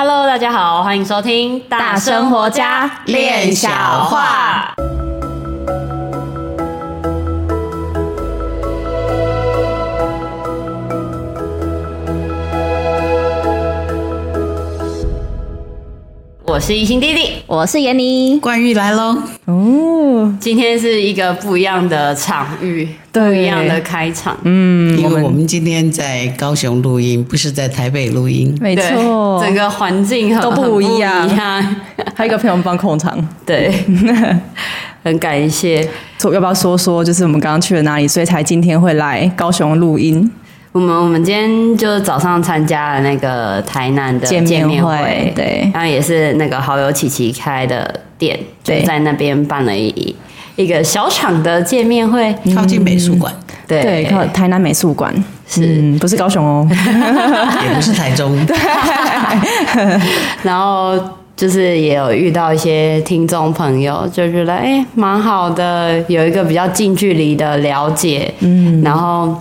Hello，大家好，欢迎收听大生活家练小话。我是一心弟弟，我是闫妮，冠玉来喽。哦，今天是一个不一样的场域，不一样的开场。嗯，因为我们今天在高雄录音，不是在台北录音。没错，整个环境都不一样。还有一个朋友帮控场，对，很感谢。要不要说说，就是我们刚刚去了哪里，所以才今天会来高雄录音？我们我们今天就早上参加了那个台南的见面会，对，然后也是那个好友琪琪开的店，就在那边办了一一个小场的见面会，靠近美术馆，对。对，靠台南美术馆，是。不是高雄哦？也不是台中，对。然后就是也有遇到一些听众朋友，就觉得哎，蛮好的，有一个比较近距离的了解，嗯，然后。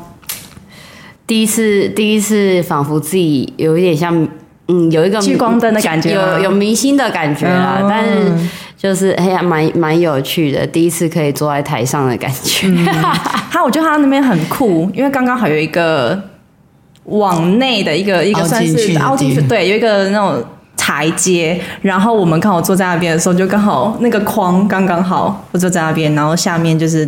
第一次，第一次仿佛自己有一点像，嗯，有一个聚光灯的感觉，有有明星的感觉啦。嗯、但是就是哎呀，蛮蛮有趣的，第一次可以坐在台上的感觉。他、嗯，我觉得他那边很酷，因为刚刚好有一个往内的一个一个算是凹进去，对，有一个那种台阶。然后我们刚好坐在那边的时候，就刚好那个框刚刚好，我坐在那边，然后下面就是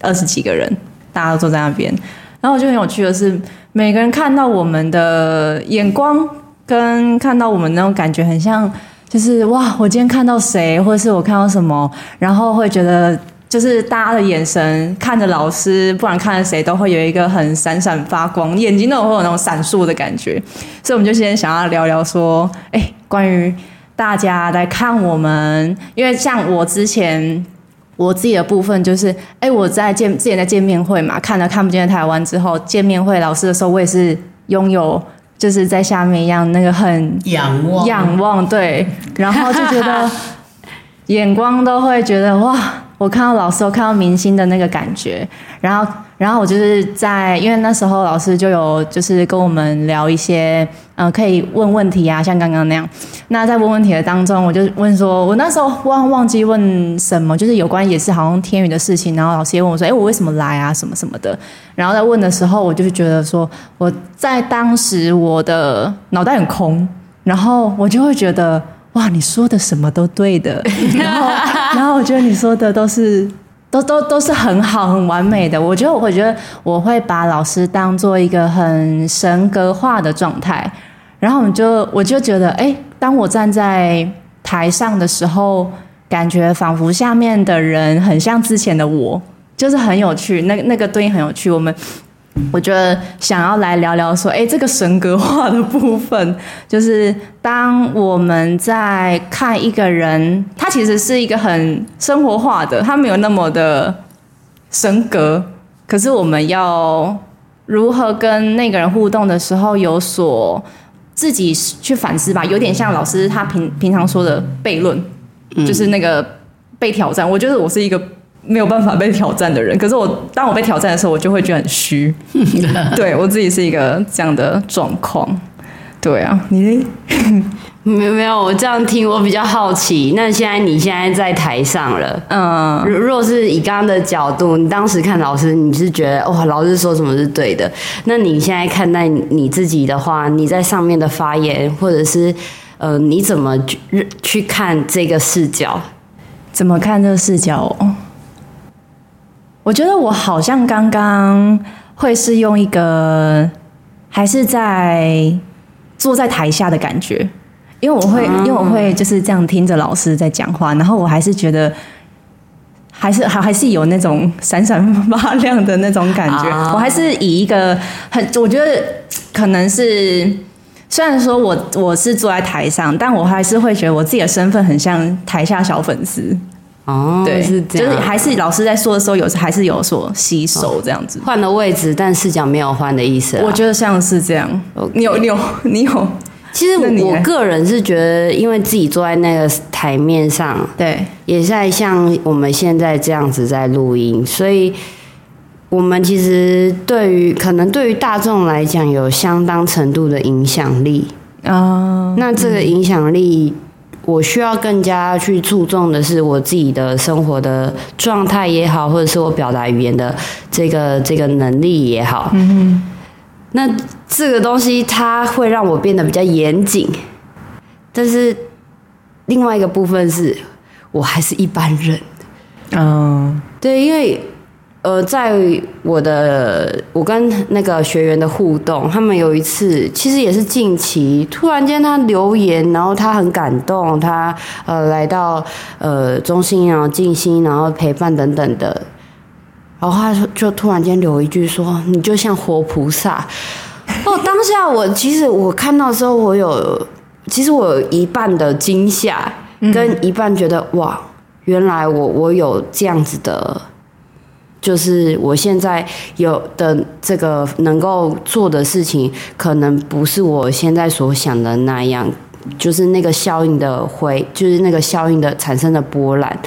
二十几个人，大家都坐在那边。然后我就很有趣的是，每个人看到我们的眼光，跟看到我们那种感觉很像，就是哇，我今天看到谁，或者是我看到什么，然后会觉得就是大家的眼神看着老师，不管看着谁，都会有一个很闪闪发光，眼睛都会有那种闪烁的感觉。所以我们就先想要聊聊说，哎，关于大家来看我们，因为像我之前。我自己的部分就是，哎、欸，我在见之前在见面会嘛，看了看不见的台湾之后，见面会老师的时候，我也是拥有，就是在下面一样那个很仰望。仰望，对，然后就觉得 眼光都会觉得哇，我看到老师，我看到明星的那个感觉，然后。然后我就是在，因为那时候老师就有就是跟我们聊一些，嗯、可以问问题啊，像刚刚那样。那在问问题的当中，我就问说，我那时候忘忘记问什么，就是有关也是好像天宇的事情。然后老师也问我说，哎，我为什么来啊，什么什么的。然后在问的时候，我就觉得说，我在当时我的脑袋很空，然后我就会觉得，哇，你说的什么都对的。然后，然后我觉得你说的都是。都都都是很好很完美的，我觉得我会觉得我会把老师当做一个很神格化的状态，然后我就我就觉得，哎，当我站在台上的时候，感觉仿佛下面的人很像之前的我，就是很有趣，那那个对应很有趣，我们。我觉得想要来聊聊说，哎，这个神格化的部分，就是当我们在看一个人，他其实是一个很生活化的，他没有那么的神格，可是我们要如何跟那个人互动的时候，有所自己去反思吧，有点像老师他平平常说的悖论，就是那个被挑战。我觉得我是一个。没有办法被挑战的人，可是我当我被挑战的时候，我就会觉得很虚。对，我自己是一个这样的状况。对啊，你 没有没有，我这样听我比较好奇。那现在你现在在台上了，嗯，若是以刚刚的角度，你当时看老师，你是觉得哇，老师说什么是对的？那你现在看待你自己的话，你在上面的发言，或者是呃，你怎么去去看这个视角？怎么看这个视角？我觉得我好像刚刚会是用一个还是在坐在台下的感觉，因为我会，因为我会就是这样听着老师在讲话，然后我还是觉得还是还还是有那种闪闪发亮的那种感觉。我还是以一个很，我觉得可能是虽然说我我是坐在台上，但我还是会觉得我自己的身份很像台下小粉丝。哦，对，是这样，就是还是老师在说的时候有，有还是有所吸收这样子，换了位置，但视角没有换的意思。我觉得像是这样。你有，你有，你有。其实我个人是觉得，因为自己坐在那个台面上，对，也在像我们现在这样子在录音，所以我们其实对于可能对于大众来讲有相当程度的影响力。啊。那这个影响力，我需要更加去注重的是我自己的生活的状态也好，或者是我表达语言的这个这个能力也好。嗯哼。那这个东西它会让我变得比较严谨，但是另外一个部分是我还是一般人。嗯，对，因为呃，在我的我跟那个学员的互动，他们有一次其实也是近期，突然间他留言，然后他很感动，他呃来到呃中心然后静心，然后陪伴等等的。然后他就突然间留一句说：“你就像活菩萨。”哦，当下我其实我看到的时候，我有其实我有一半的惊吓，跟一半觉得哇，原来我我有这样子的，就是我现在有的这个能够做的事情，可能不是我现在所想的那样，就是那个效应的回，就是那个效应的产生的波澜。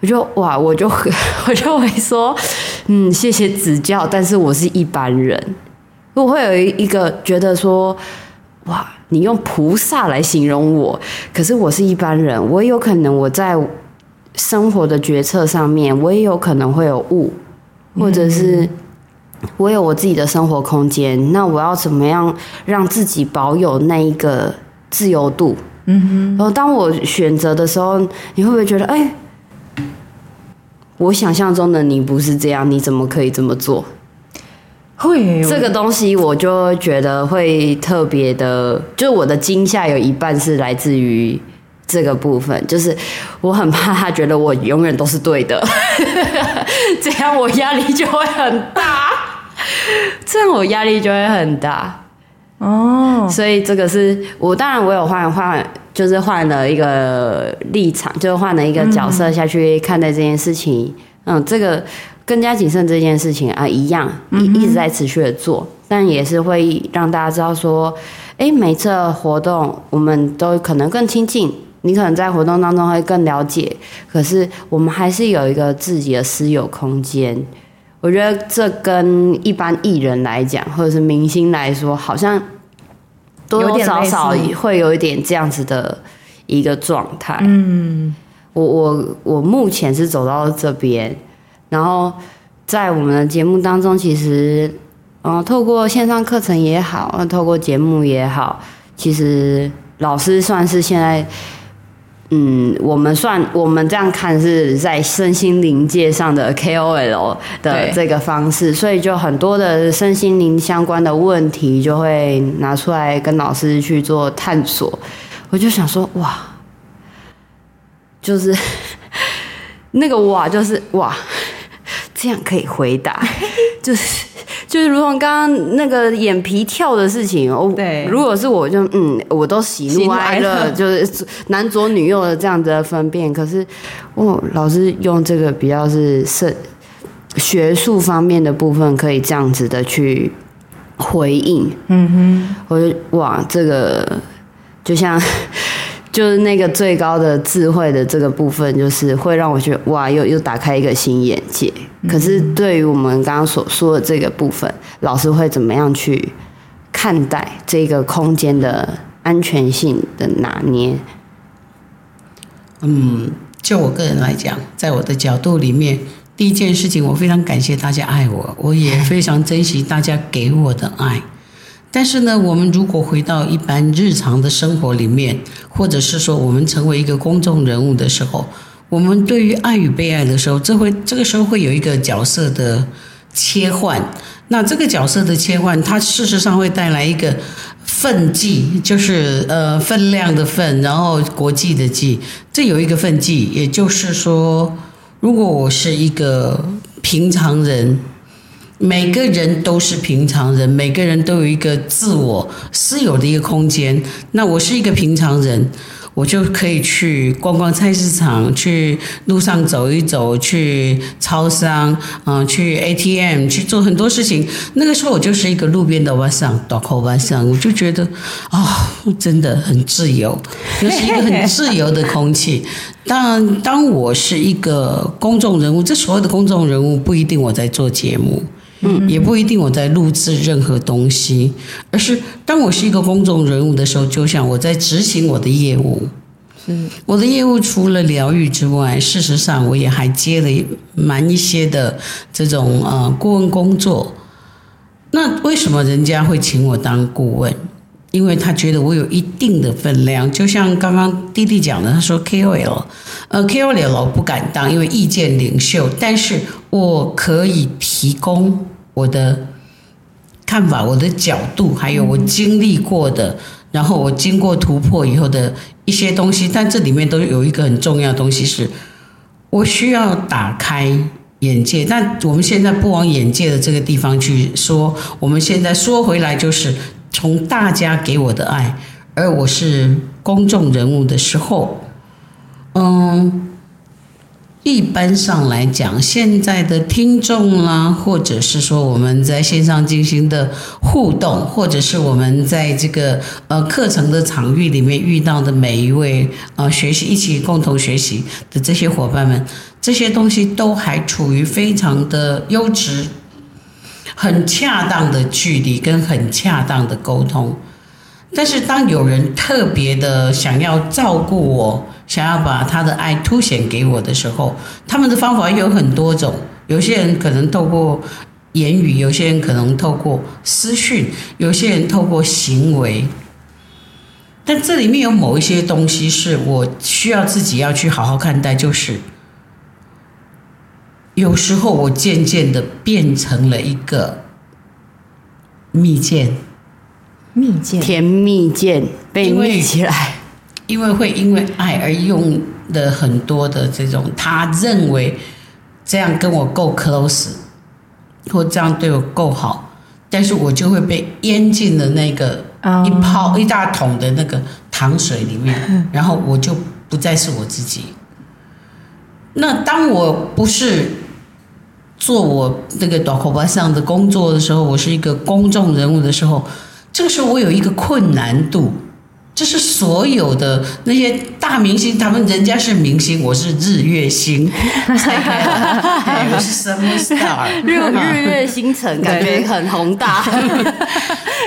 我就哇，我就 我就会说，嗯，谢谢指教，但是我是一般人，我会有一个觉得说，哇，你用菩萨来形容我，可是我是一般人，我有可能我在生活的决策上面，我也有可能会有误，或者是我有我自己的生活空间，那我要怎么样让自己保有那一个自由度？嗯哼，然后当我选择的时候，你会不会觉得，哎？我想象中的你不是这样，你怎么可以这么做？会这个东西，我就觉得会特别的，就是我的惊吓有一半是来自于这个部分，就是我很怕他觉得我永远都是对的，这样我压力就会很大，这样我压力就会很大。哦，所以这个是我当然我有换换。就是换了一个立场，就是换了一个角色下去看待这件事情。嗯，这个更加谨慎这件事情啊，一样一一直在持续的做，但也是会让大家知道说，哎，每次活动我们都可能更亲近，你可能在活动当中会更了解，可是我们还是有一个自己的私有空间。我觉得这跟一般艺人来讲，或者是明星来说，好像。多多少少会有一点这样子的一个状态。嗯，我我我目前是走到这边，然后在我们的节目当中，其实，嗯，透过线上课程也好，透过节目也好，其实老师算是现在。嗯，我们算我们这样看是在身心灵界上的 KOL 的这个方式，所以就很多的身心灵相关的问题就会拿出来跟老师去做探索。我就想说，哇，就是 那个哇，就是哇，这样可以回答，就是。就是如同刚刚那个眼皮跳的事情哦，对，如果是我就嗯，我都喜怒哀乐，就是男左女右的这样子的分辨。可是，哦，老师用这个比较是是学术方面的部分，可以这样子的去回应。嗯哼，我就哇，这个就像。就是那个最高的智慧的这个部分，就是会让我觉得哇，又又打开一个新眼界。可是对于我们刚刚所说的这个部分，老师会怎么样去看待这个空间的安全性的拿捏？嗯，就我个人来讲，在我的角度里面，第一件事情，我非常感谢大家爱我，我也非常珍惜大家给我的爱。但是呢，我们如果回到一般日常的生活里面，或者是说我们成为一个公众人物的时候，我们对于爱与被爱的时候，这会这个时候会有一个角色的切换。那这个角色的切换，它事实上会带来一个分际，就是呃分量的分，然后国际的际，这有一个分际，也就是说，如果我是一个平常人。每个人都是平常人，每个人都有一个自我私有的一个空间。那我是一个平常人，我就可以去逛逛菜市场，去路上走一走，去超商，嗯，去 ATM，去做很多事情。那个时候我就是一个路边的晚上，大口晚上，我就觉得啊、真的很自由，就是一个很自由的空气。当然，当我是一个公众人物，这所有的公众人物不一定我在做节目。嗯，也不一定我在录制任何东西，而是当我是一个公众人物的时候，就像我在执行我的业务。嗯，我的业务除了疗愈之外，事实上我也还接了蛮一些的这种呃顾问工作。那为什么人家会请我当顾问？因为他觉得我有一定的分量，就像刚刚弟弟讲的，他说 KOL，呃，KOL 我不敢当，因为意见领袖，但是我可以提供我的看法、我的角度，还有我经历过的，然后我经过突破以后的一些东西。但这里面都有一个很重要的东西是，我需要打开眼界。但我们现在不往眼界的这个地方去说，我们现在说回来就是。从大家给我的爱，而我是公众人物的时候，嗯，一般上来讲，现在的听众啦，或者是说我们在线上进行的互动，或者是我们在这个呃课程的场域里面遇到的每一位呃学习一起共同学习的这些伙伴们，这些东西都还处于非常的优质。很恰当的距离跟很恰当的沟通，但是当有人特别的想要照顾我，想要把他的爱凸显给我的时候，他们的方法有很多种。有些人可能透过言语，有些人可能透过私讯，有些人透过行为。但这里面有某一些东西是我需要自己要去好好看待，就是。有时候我渐渐的变成了一个蜜饯，蜜饯，甜蜜饯被蜜起来，因为会因为爱而用的很多的这种，他认为这样跟我够 close，或这样对我够好，但是我就会被淹进了那个一泡一大桶的那个糖水里面，然后我就不再是我自己。那当我不是。做我那个短口巴上的工作的时候，我是一个公众人物的时候，这个时候我有一个困难度，这是所有的那些大明星，他们人家是明星，我是日月星，我是什么 star，日日月星辰，感觉很宏大。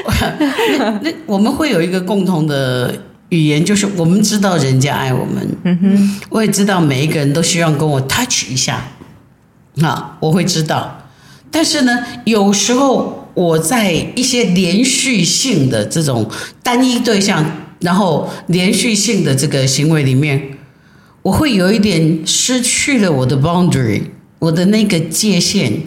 那我们会有一个共同的语言，就是我们知道人家爱我们，嗯哼，我也知道每一个人都希望跟我 touch 一下。啊，我会知道，但是呢，有时候我在一些连续性的这种单一对象，然后连续性的这个行为里面，我会有一点失去了我的 boundary，我的那个界限。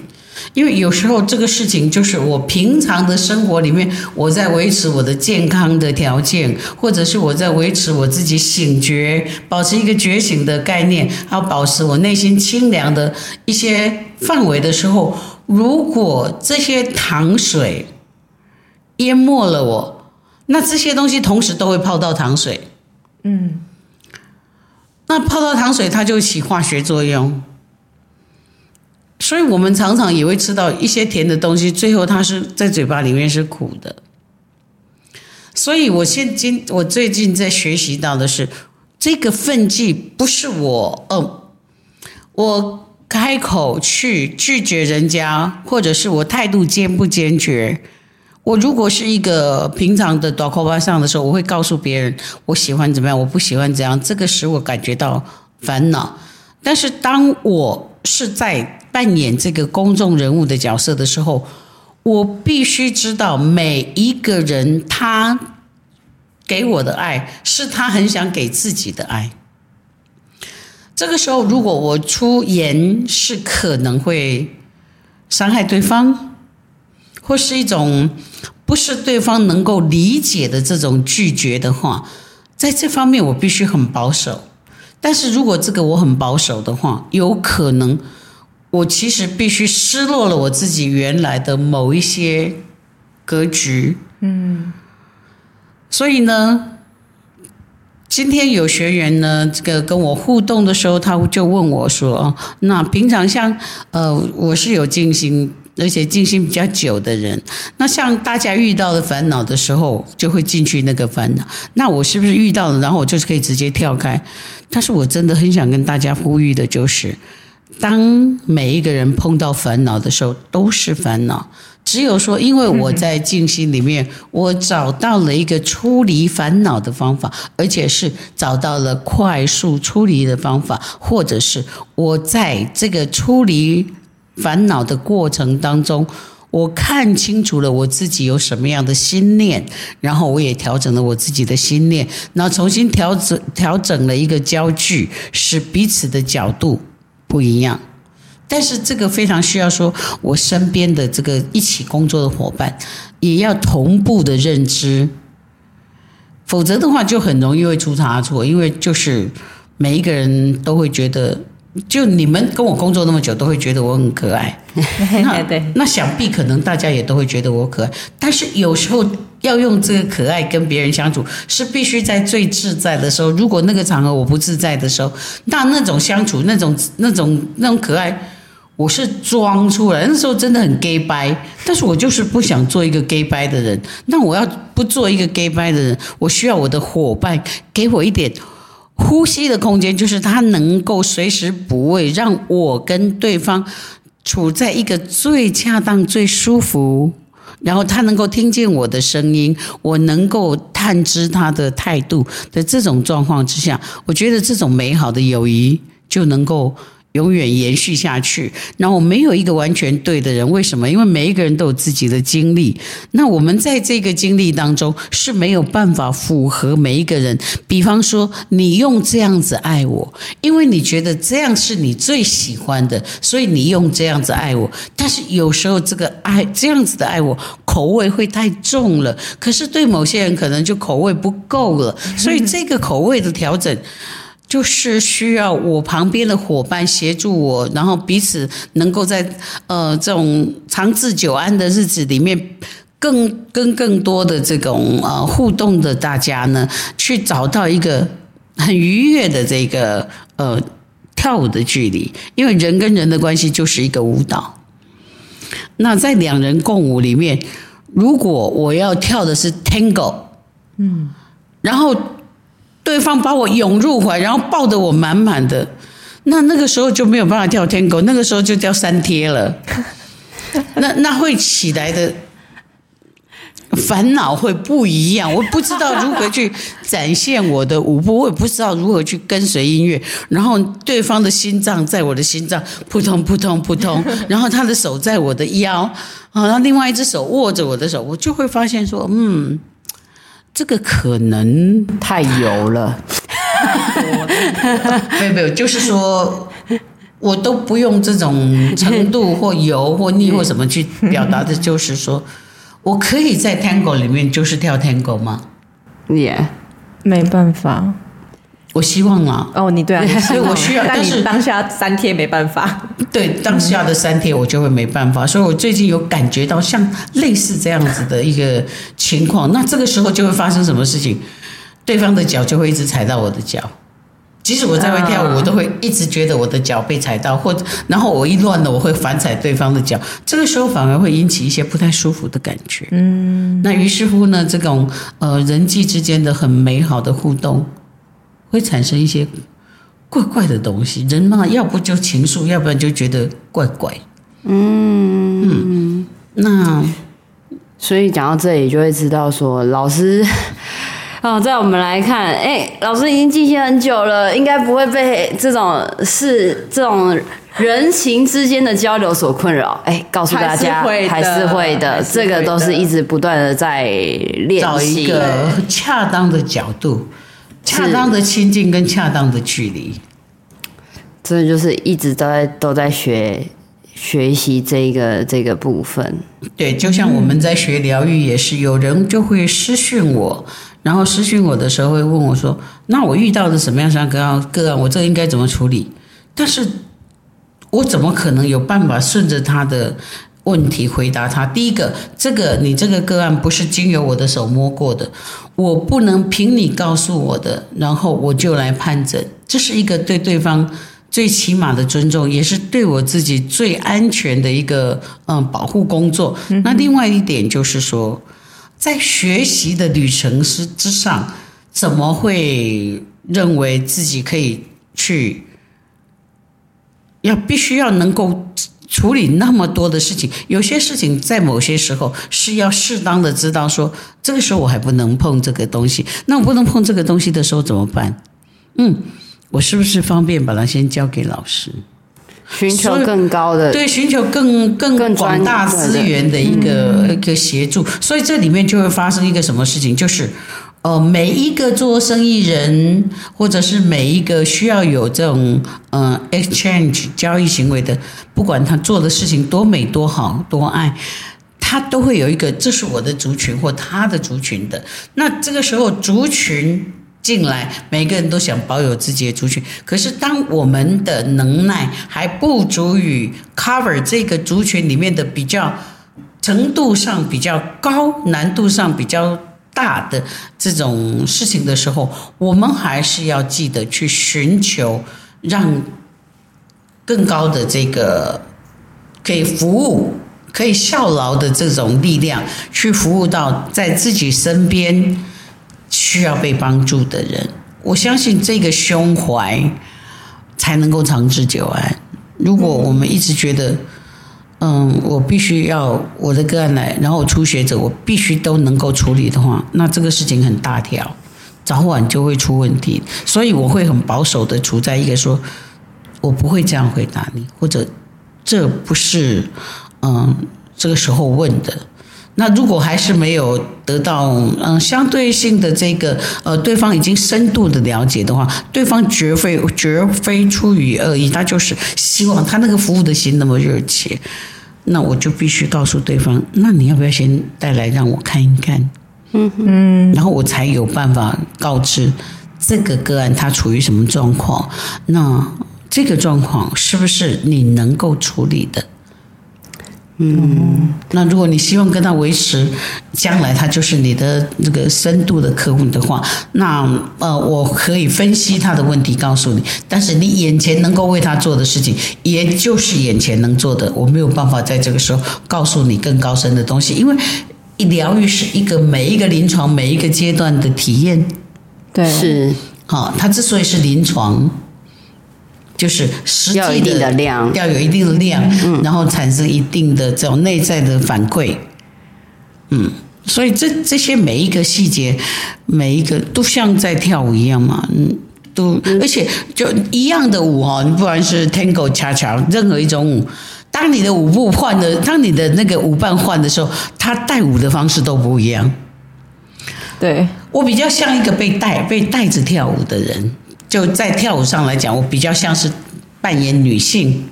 因为有时候这个事情就是我平常的生活里面，我在维持我的健康的条件，或者是我在维持我自己醒觉，保持一个觉醒的概念，还有保持我内心清凉的一些范围的时候，如果这些糖水淹没了我，那这些东西同时都会泡到糖水，嗯，那泡到糖水它就起化学作用。所以我们常常也会吃到一些甜的东西，最后它是在嘴巴里面是苦的。所以我现今我最近在学习到的是，这个分际不是我，嗯，我开口去拒绝人家，或者是我态度坚不坚决。我如果是一个平常的大口巴上的时候，我会告诉别人我喜欢怎么样，我不喜欢怎样，这个使我感觉到烦恼。但是当我是在扮演这个公众人物的角色的时候，我必须知道每一个人他给我的爱是他很想给自己的爱。这个时候，如果我出言是可能会伤害对方，或是一种不是对方能够理解的这种拒绝的话，在这方面我必须很保守。但是如果这个我很保守的话，有可能。我其实必须失落了我自己原来的某一些格局，嗯，所以呢，今天有学员呢，这个跟我互动的时候，他就问我说：“那平常像呃，我是有进行，而且静心比较久的人，那像大家遇到的烦恼的时候，就会进去那个烦恼。那我是不是遇到了，然后我就是可以直接跳开？但是我真的很想跟大家呼吁的就是。”当每一个人碰到烦恼的时候，都是烦恼。只有说，因为我在静心里面，我找到了一个出离烦恼的方法，而且是找到了快速出离的方法，或者是我在这个出离烦恼的过程当中，我看清楚了我自己有什么样的心念，然后我也调整了我自己的心念，然后重新调整调整了一个焦距，使彼此的角度不一样。但是这个非常需要说，我身边的这个一起工作的伙伴也要同步的认知，否则的话就很容易会出差错。因为就是每一个人都会觉得，就你们跟我工作那么久，都会觉得我很可爱。那对那想必可能大家也都会觉得我可爱。但是有时候要用这个可爱跟别人相处，是必须在最自在的时候。如果那个场合我不自在的时候，那那种相处，那种那种那种可爱。我是装出来，那时候真的很 gay 掰，但是我就是不想做一个 gay 掰的人。那我要不做一个 gay 掰的人，我需要我的伙伴给我一点呼吸的空间，就是他能够随时补位，让我跟对方处在一个最恰当、最舒服，然后他能够听见我的声音，我能够探知他的态度的这种状况之下，我觉得这种美好的友谊就能够。永远延续下去。然后没有一个完全对的人，为什么？因为每一个人都有自己的经历。那我们在这个经历当中是没有办法符合每一个人。比方说，你用这样子爱我，因为你觉得这样是你最喜欢的，所以你用这样子爱我。但是有时候这个爱这样子的爱我口味会太重了，可是对某些人可能就口味不够了。所以这个口味的调整。就是需要我旁边的伙伴协助我，然后彼此能够在呃这种长治久安的日子里面，更跟更多的这种呃互动的大家呢，去找到一个很愉悦的这个呃跳舞的距离，因为人跟人的关系就是一个舞蹈。那在两人共舞里面，如果我要跳的是 Tango，嗯，然后。对方把我拥入怀，然后抱得我满满的，那那个时候就没有办法跳天狗，那个时候就叫三贴了。那那会起来的烦恼会不一样，我不知道如何去展现我的舞步，我也不知道如何去跟随音乐。然后对方的心脏在我的心脏扑通扑通扑通，然后他的手在我的腰，啊，然后另外一只手握着我的手，我就会发现说，嗯。这个可能太油了，没有没有，就是说，我都不用这种程度或油或腻或什么去表达的，就是说我可以在 Tango 里面就是跳 Tango 吗？也没办法。我希望啊，哦，你对啊，所以我需要，但是当下三天没办法，对，当下的三天我就会没办法，所以我最近有感觉到像类似这样子的一个情况，那这个时候就会发生什么事情？对方的脚就会一直踩到我的脚，即使我在外跳舞，我都会一直觉得我的脚被踩到，或者然后我一乱了，我会反踩对方的脚，这个时候反而会引起一些不太舒服的感觉。嗯，那于是乎呢，这种呃人际之间的很美好的互动。会产生一些怪怪的东西，人嘛，要不就情愫，要不然就觉得怪怪。嗯嗯，那所以讲到这里，就会知道说，老师哦，在我们来看，哎，老师已经进行很久了，应该不会被这种是这种人情之间的交流所困扰。哎，告诉大家，还是会的，还是会的，这个都是一直不断的在练习，找一个恰当的角度。恰当的亲近跟恰当的距离，真的就是一直都在都在学学习这个这个部分。对，就像我们在学疗愈也是，有人就会私讯我，然后私讯我的时候会问我说：“那我遇到的什么样像个案个案，我这应该怎么处理？”但是，我怎么可能有办法顺着他的？问题回答他。第一个，这个你这个个案不是经由我的手摸过的，我不能凭你告诉我的，然后我就来判诊。这是一个对对方最起码的尊重，也是对我自己最安全的一个嗯保护工作。那另外一点就是说，在学习的旅程之之上，怎么会认为自己可以去？要必须要能够处理那么多的事情，有些事情在某些时候是要适当的知道说，这个时候我还不能碰这个东西，那我不能碰这个东西的时候怎么办？嗯，我是不是方便把它先交给老师？寻求更高的对，寻求更更广大资源的一个的一个协助，所以这里面就会发生一个什么事情，就是，呃，每一个做生意人，或者是每一个需要有这种呃 exchange 交易行为的，不管他做的事情多美多好多爱，他都会有一个这是我的族群或他的族群的，那这个时候族群。进来，每个人都想保有自己的族群。可是，当我们的能耐还不足以 cover 这个族群里面的比较程度上比较高、难度上比较大的这种事情的时候，我们还是要记得去寻求让更高的这个可以服务、可以效劳的这种力量，去服务到在自己身边。需要被帮助的人，我相信这个胸怀才能够长治久安。如果我们一直觉得，嗯，我必须要我的个案来，然后初学者我必须都能够处理的话，那这个事情很大条，早晚就会出问题。所以我会很保守的处在一个说，我不会这样回答你，或者这不是嗯这个时候问的。那如果还是没有得到嗯相对性的这个呃对方已经深度的了解的话，对方绝非绝非出于恶意，他就是希望他那个服务的心那么热切，那我就必须告诉对方，那你要不要先带来让我看一看，嗯嗯，然后我才有办法告知这个个案他处于什么状况，那这个状况是不是你能够处理的？嗯，那如果你希望跟他维持将来他就是你的那个深度的客户的话，那呃，我可以分析他的问题告诉你，但是你眼前能够为他做的事情，也就是眼前能做的，我没有办法在这个时候告诉你更高深的东西，因为疗愈是一个每一个临床每一个阶段的体验，对，是，好，它之所以是临床。就是实际的要有一定的量，要有一定的量，嗯，然后产生一定的这种内在的反馈，嗯，所以这这些每一个细节，每一个都像在跳舞一样嘛，嗯，都而且就一样的舞哦，你不管是 Tango、恰恰，任何一种舞，当你的舞步换的，当你的那个舞伴换的时候，他带舞的方式都不一样。对，我比较像一个被带被带着跳舞的人。就在跳舞上来讲，我比较像是扮演女性。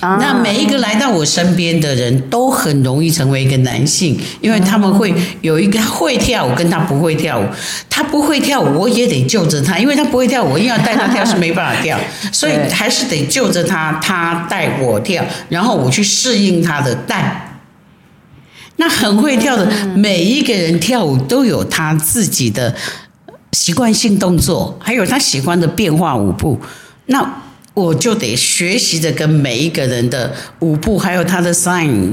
那每一个来到我身边的人都很容易成为一个男性，因为他们会有一个会跳舞，跟他不会跳舞。他不会跳舞，我也得救着他，因为他不会跳舞，我硬要带他跳是没办法跳，所以还是得救着他，他带我跳，然后我去适应他的带。那很会跳的每一个人跳舞都有他自己的。习惯性动作，还有他喜欢的变化舞步，那我就得学习着跟每一个人的舞步，还有他的 sign。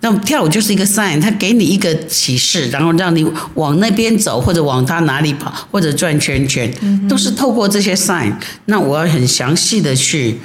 那跳舞就是一个 sign，他给你一个启示，然后让你往那边走，或者往他哪里跑，或者转圈圈，都是透过这些 sign。那我要很详细的去，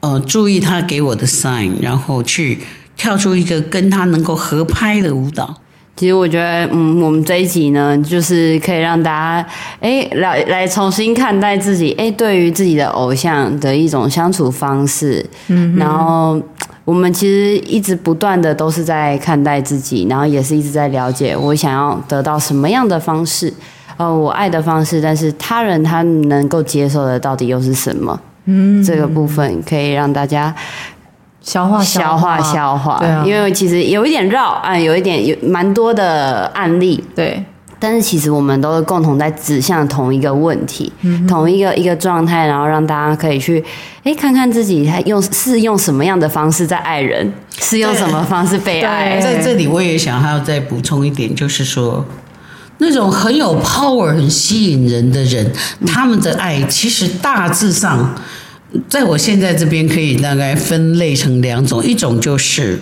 呃，注意他给我的 sign，然后去跳出一个跟他能够合拍的舞蹈。其实我觉得，嗯，我们这一集呢，就是可以让大家，哎，来来重新看待自己，哎，对于自己的偶像的一种相处方式。嗯，然后我们其实一直不断的都是在看待自己，然后也是一直在了解我想要得到什么样的方式，呃，我爱的方式，但是他人他能够接受的到底又是什么？嗯，这个部分可以让大家。消化消化消化，对啊，因为其实有一点绕啊，有一点有蛮多的案例，对，但是其实我们都是共同在指向同一个问题，嗯、同一个一个状态，然后让大家可以去哎看看自己他用是用什么样的方式在爱人，是用什么方式被爱。在这里我也想还要再补充一点，就是说那种很有 power、很吸引人的人，他们的爱其实大致上。在我现在这边可以大概分类成两种，一种就是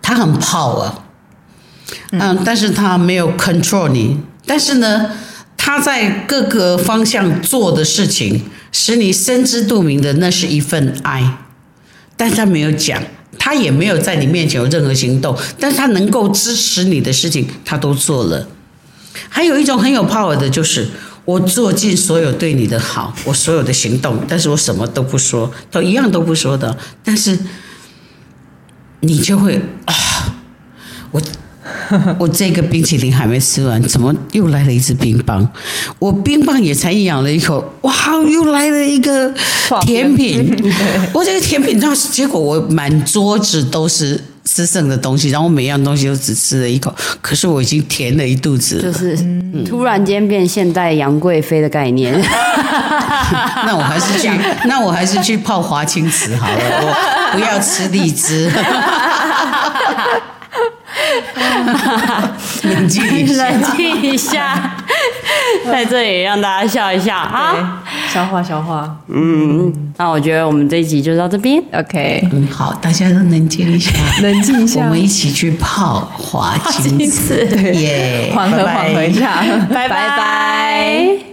他很 power，嗯，但是他没有 control 你，但是呢，他在各个方向做的事情，使你心知肚明的，那是一份爱，但是他没有讲，他也没有在你面前有任何行动，但是他能够支持你的事情，他都做了。还有一种很有 power 的，就是我做尽所有对你的好，我所有的行动，但是我什么都不说，都一样都不说的，但是你就会啊，我。我这个冰淇淋还没吃完，怎么又来了一只冰棒？我冰棒也才咬了一口，哇，又来了一个甜品。我这个甜品，到结果我满桌子都是吃剩的东西，然后我每样东西都只吃了一口，可是我已经填了一肚子。就是突然间变现代杨贵妃的概念。那我还是去，那我还是去泡华清池好了，我不要吃荔枝。冷静一下，冷静一下，在这里让大家笑一下啊，消化消化。嗯，那我觉得我们这一集就到这边，OK。嗯，好，大家都冷静一下，冷静一下，我们一起去泡华清池，耶，缓和缓和一下，拜拜。